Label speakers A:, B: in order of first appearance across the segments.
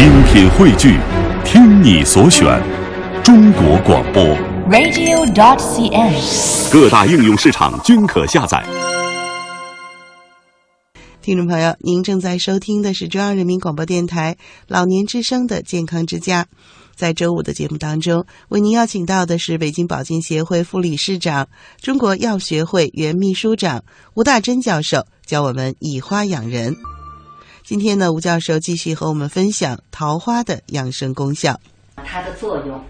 A: 精品汇聚，听你所选，中国广播。
B: radio.dot.cn，。
A: 各大应用市场均可下载。
C: 听众朋友，您正在收听的是中央人民广播电台老年之声的健康之家。在周五的节目当中，为您邀请到的是北京保健协会副理事长、中国药学会原秘书长吴大珍教授，教我们以花养人。今天呢，吴教授继续和我们分享桃花的养生功效。
D: 它的作用，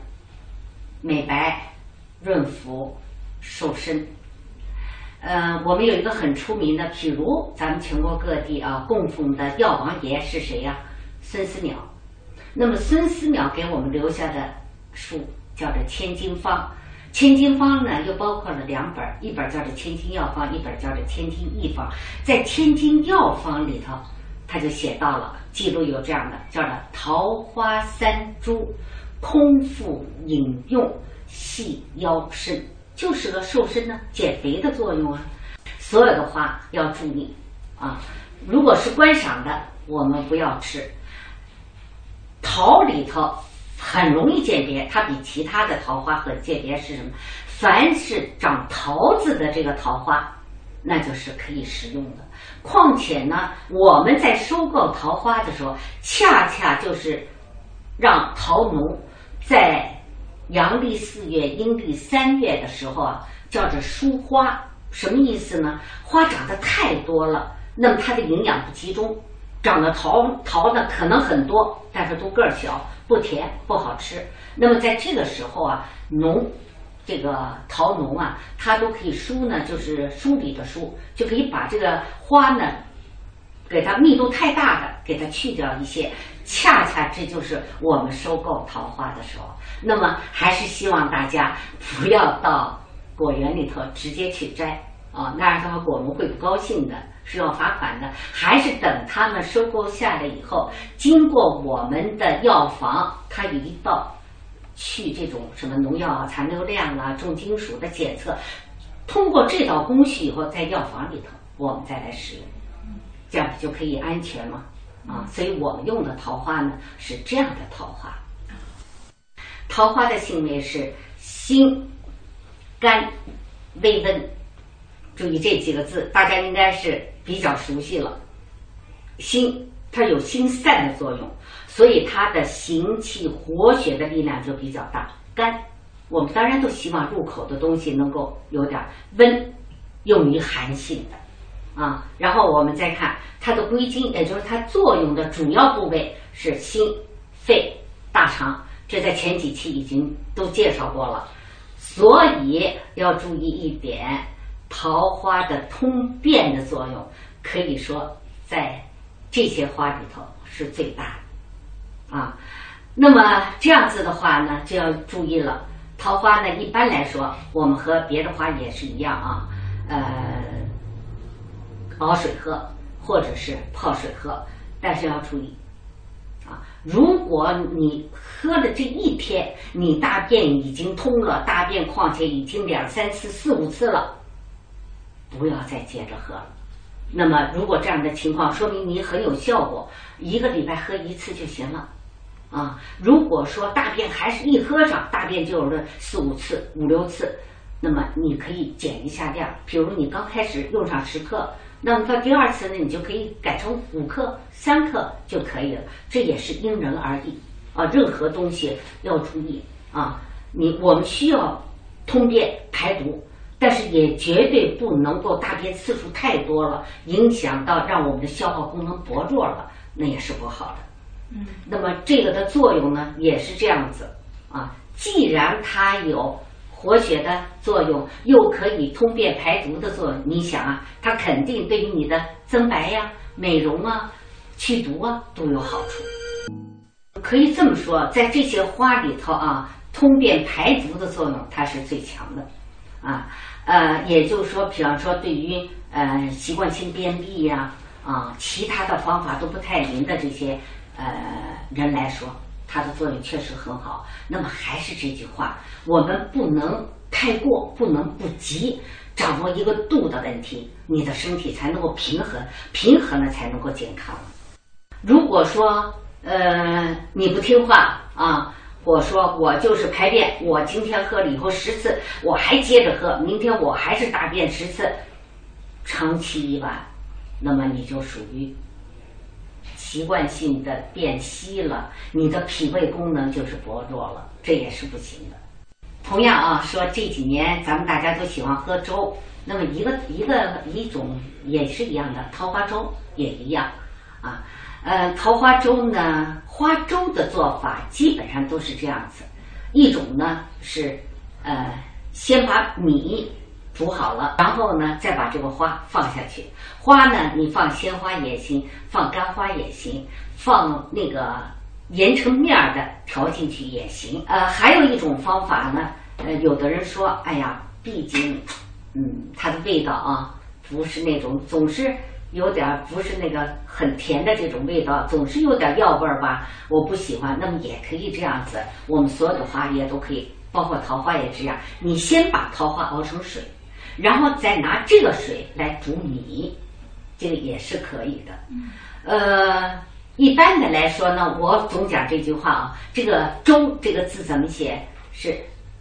D: 美白、润肤、瘦身。呃，我们有一个很出名的，譬如咱们全国各地啊供奉的药王爷是谁呀、孙思邈。那么孙思邈给我们留下的书叫做《千金方》，《千金方》呢又包括了两本，一本叫做《千金药方》，一本叫做《千金一方》。在《千金药方》里头，他就写到了，记录有这样的，叫做桃花三株，空腹饮用，细腰身，就是个瘦身呢、减肥的作用啊。所有的花要注意啊，如果是观赏的，我们不要吃。桃里头很容易鉴别，它比其他的桃花和鉴别是什么？凡是长桃子的这个桃花，那就是可以食用的。况且呢，我们在收购桃花的时候，恰恰就是让桃农在阳历四月、阴历三月的时候啊，叫做疏花。什么意思呢？花长得太多了，那么它的营养不集中，长的桃桃呢可能很多，但是都个儿小，不甜，不好吃。那么在这个时候啊，农这个桃农啊，他都可以疏呢，就是梳理的梳，就可以把这个花呢，给它密度太大的给它去掉一些。恰恰这就是我们收购桃花的时候。那么还是希望大家不要到果园里头直接去摘啊，那样的话果农会不高兴的，是要罚款的。还是等他们收购下来以后，经过我们的药房，它有一道去这种什么农药啊、残留量啊、重金属的检测，通过这道工序以后，在药房里头我们再来使用，这样就可以安全嘛啊。所以我们用的桃花呢是这样的桃花。桃花的性味是辛、甘、微温，注意这几个字，大家应该是比较熟悉了。辛，它有心散的作用，所以它的行气活血的力量就比较大。肝，我们当然都希望入口的东西能够有点温，用于寒性的啊。然后我们再看它的归经，也就是它作用的主要部位是心、肺、大肠。这在前几期已经都介绍过了，所以要注意一点，桃花的通便的作用，可以说在这些花里头是最大的啊。那么这样子的话呢，就要注意了。桃花呢，一般来说，我们和别的花也是一样啊，呃，熬水喝或者是泡水喝，但是要注意啊。如果你喝的这一天，你大便已经通了，大便况且已经两三次、四五次了，不要再接着喝了。那么，如果这样的情况，说明你很有效果，一个礼拜喝一次就行了。啊，如果说大便还是一喝上，大便就有了四五次、五六次，那么你可以减一下量。比如你刚开始用上十克。那么到第二次呢，你就可以改成五克、三克就可以了。这也是因人而异啊，任何东西要注意啊。你我们需要通便排毒，但是也绝对不能够大便次数太多了，影响到让我们的消化功能薄弱了，那也是不好的。嗯。那么这个的作用呢，也是这样子啊。既然它有。活血的作用，又可以通便排毒的作用。你想啊，它肯定对于你的增白呀、美容啊、去毒啊都有好处。可以这么说，在这些花里头啊，通便排毒的作用它是最强的，啊，呃，也就是说，比方说对于呃习惯性便秘呀啊，其他的方法都不太灵的这些呃人来说。它的作用确实很好。那么还是这句话，我们不能太过，不能不急，掌握一个度的问题，你的身体才能够平衡，平衡了才能够健康。如果说呃，你不听话啊，我说我就是排便，我今天喝了以后十次，我还接着喝，明天我还是大便十次，长期以往，那么你就属于习惯性的便稀了，你的脾胃功能就是薄弱了，这也是不行的。同样啊，说这几年咱们大家都喜欢喝粥，那么一个一个一种也是一样的，桃花粥也一样啊。呃，桃花粥呢，花粥的做法基本上都是这样子，一种呢是呃先把米煮好了，然后呢再把这个花放下去。花呢，你放鲜花也行，放干花也行，放那个研成面儿的调进去也行。呃，还有一种方法呢，呃，有的人说，哎呀，毕竟，嗯，它的味道啊，不是那种总是。有点不是那个很甜的这种味道，总是有点药味儿吧，我不喜欢。那么也可以这样子，我们所有的花也都可以，包括桃花也这样。你先把桃花熬成水，然后再拿这个水来煮米，这个也是可以的。呃，一般的来说呢，我总讲这句话啊，这个粥这个字怎么写？是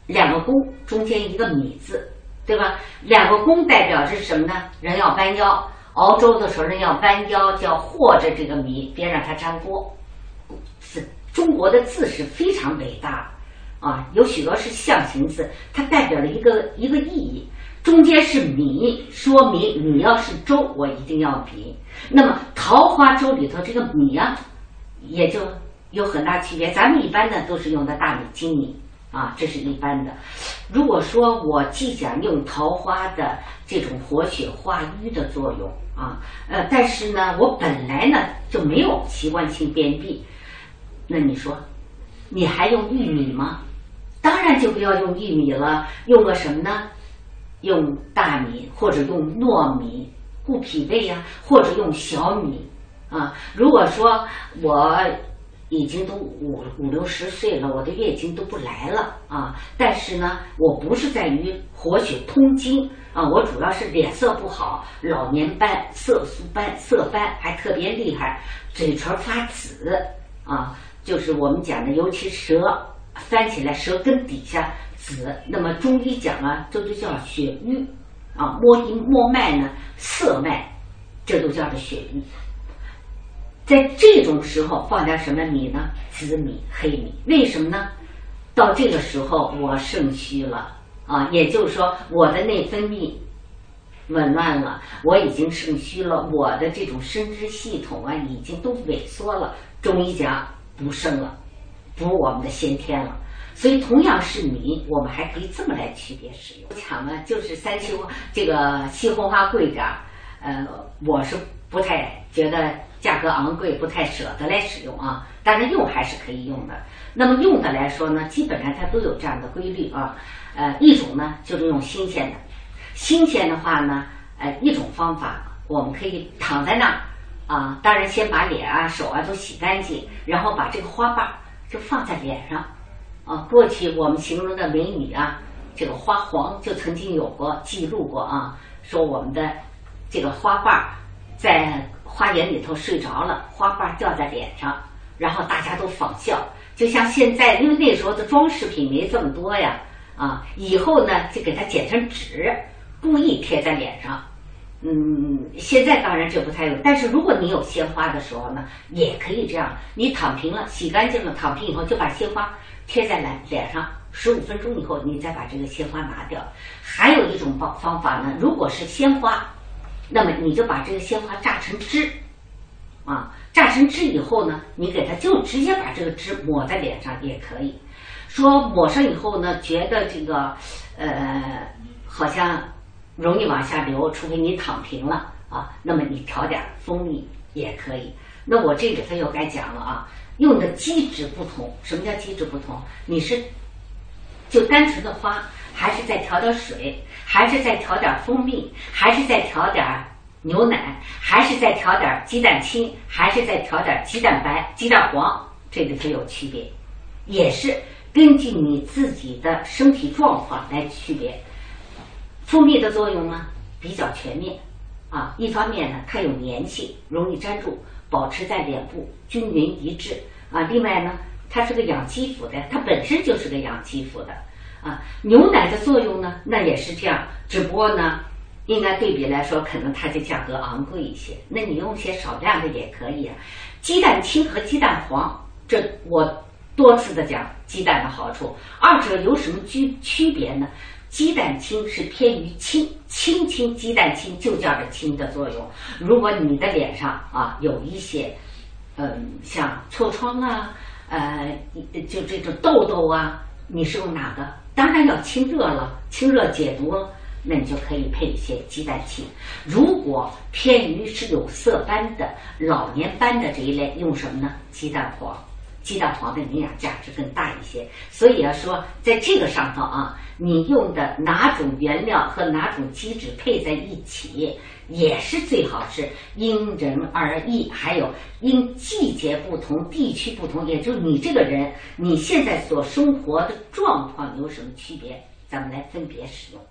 D: 两个弓中间一个米字，对吧？两个弓代表着什么呢？人要弯腰。熬粥的时候呢，要弯腰，叫和着这个米，别让它粘锅。是中国的字是非常伟大，啊，有许多是象形字，它代表了一个一个意义。中间是米，说明你要是粥，我一定要米。那么桃花粥里头这个米啊，也就有很大区别。咱们一般呢都是用的大米、精米。啊，这是一般的。如果说我既想用桃花的这种活血化瘀的作用啊，呃，但是呢，我本来呢就没有习惯性便秘，那你说，你还用玉米吗？当然就不要用玉米了，用个什么呢？用大米或者用糯米固脾胃呀，或者用小米啊。如果说我。已经都五五六十岁了，我的月经都不来了啊！但是呢，我不是在于活血通经啊，我主要是脸色不好，老年斑、色素斑、色斑还特别厉害，嘴唇发紫啊，就是我们讲的，尤其舌翻起来，舌根底下紫。那么中医讲啊，这就叫血瘀啊，摸一摸脉呢，色脉，这都叫做血瘀。在这种时候放点什么米呢？紫米、黑米，为什么呢？到这个时候我肾虚了啊，也就是说我的内分泌紊乱了，我已经肾虚了，我的这种生殖系统啊已经都萎缩了。中医讲补肾了，补我们的先天了。所以同样是米，我们还可以这么来区别使用。抢呢，就是三七这个西红花贵点儿，呃，我是不太觉得。价格昂贵，不太舍得来使用啊，但是用还是可以用的。那么用的来说呢，基本上它都有这样的规律啊。呃，一种呢就是用新鲜的，新鲜的话呢，呃，一种方法我们可以躺在那儿啊，当然先把脸啊、手啊都洗干净，然后把这个花瓣就放在脸上啊。过去我们形容的美女啊，这个花黄就曾经有过记录过啊，说我们的这个花瓣在。花园里头睡着了，花瓣掉在脸上，然后大家都仿效，就像现在，因为那时候的装饰品没这么多呀，啊，以后呢就给它剪成纸，故意贴在脸上。嗯，现在当然这不太有，但是如果你有鲜花的时候呢，也可以这样，你躺平了，洗干净了，躺平以后就把鲜花贴在脸脸上，十五分钟以后你再把这个鲜花拿掉。还有一种方方法呢，如果是鲜花。那么你就把这个鲜花榨成汁，啊，榨成汁以后呢，你给它就直接把这个汁抹在脸上也可以。说抹上以后呢，觉得这个呃好像容易往下流，除非你躺平了啊。那么你调点蜂蜜也可以。那我这里头又该讲了啊，用的机制不同。什么叫机制不同？你是就单纯的花。还是再调点水，还是再调点蜂蜜，还是再调点牛奶，还是再调点鸡蛋清，还是再调点鸡蛋白、鸡蛋黄，这个就有区别，也是根据你自己的身体状况来区别。蜂蜜的作用呢比较全面，啊，一方面呢它有粘性，容易粘住，保持在脸部均匀一致。啊，另外呢，它是个养肌肤的，它本身就是个养肌肤的啊。牛奶的作用呢，那也是这样，只不过呢，应该对比来说，可能它的价格昂贵一些。那你用些少量的也可以啊。鸡蛋清和鸡蛋黄，这我多次的讲鸡蛋的好处，二者有什么区区别呢？鸡蛋清是偏于清，清清鸡蛋清就叫着清的作用。如果你的脸上啊有一些，嗯，像痤疮啊，呃，就这种痘痘啊，你是用哪个？当然要清热了，清热解毒，那你就可以配一些鸡蛋清。如果偏于是有色斑的、老年斑的这一类，用什么呢？鸡蛋黄。鸡蛋黄的营养价值更大一些，所以要说在这个上头啊，你用的哪种原料和哪种基质配在一起，也是最好是因人而异，还有因季节不同、地区不同，也就是你这个人你现在所生活的状况有什么区别，咱们来分别使用。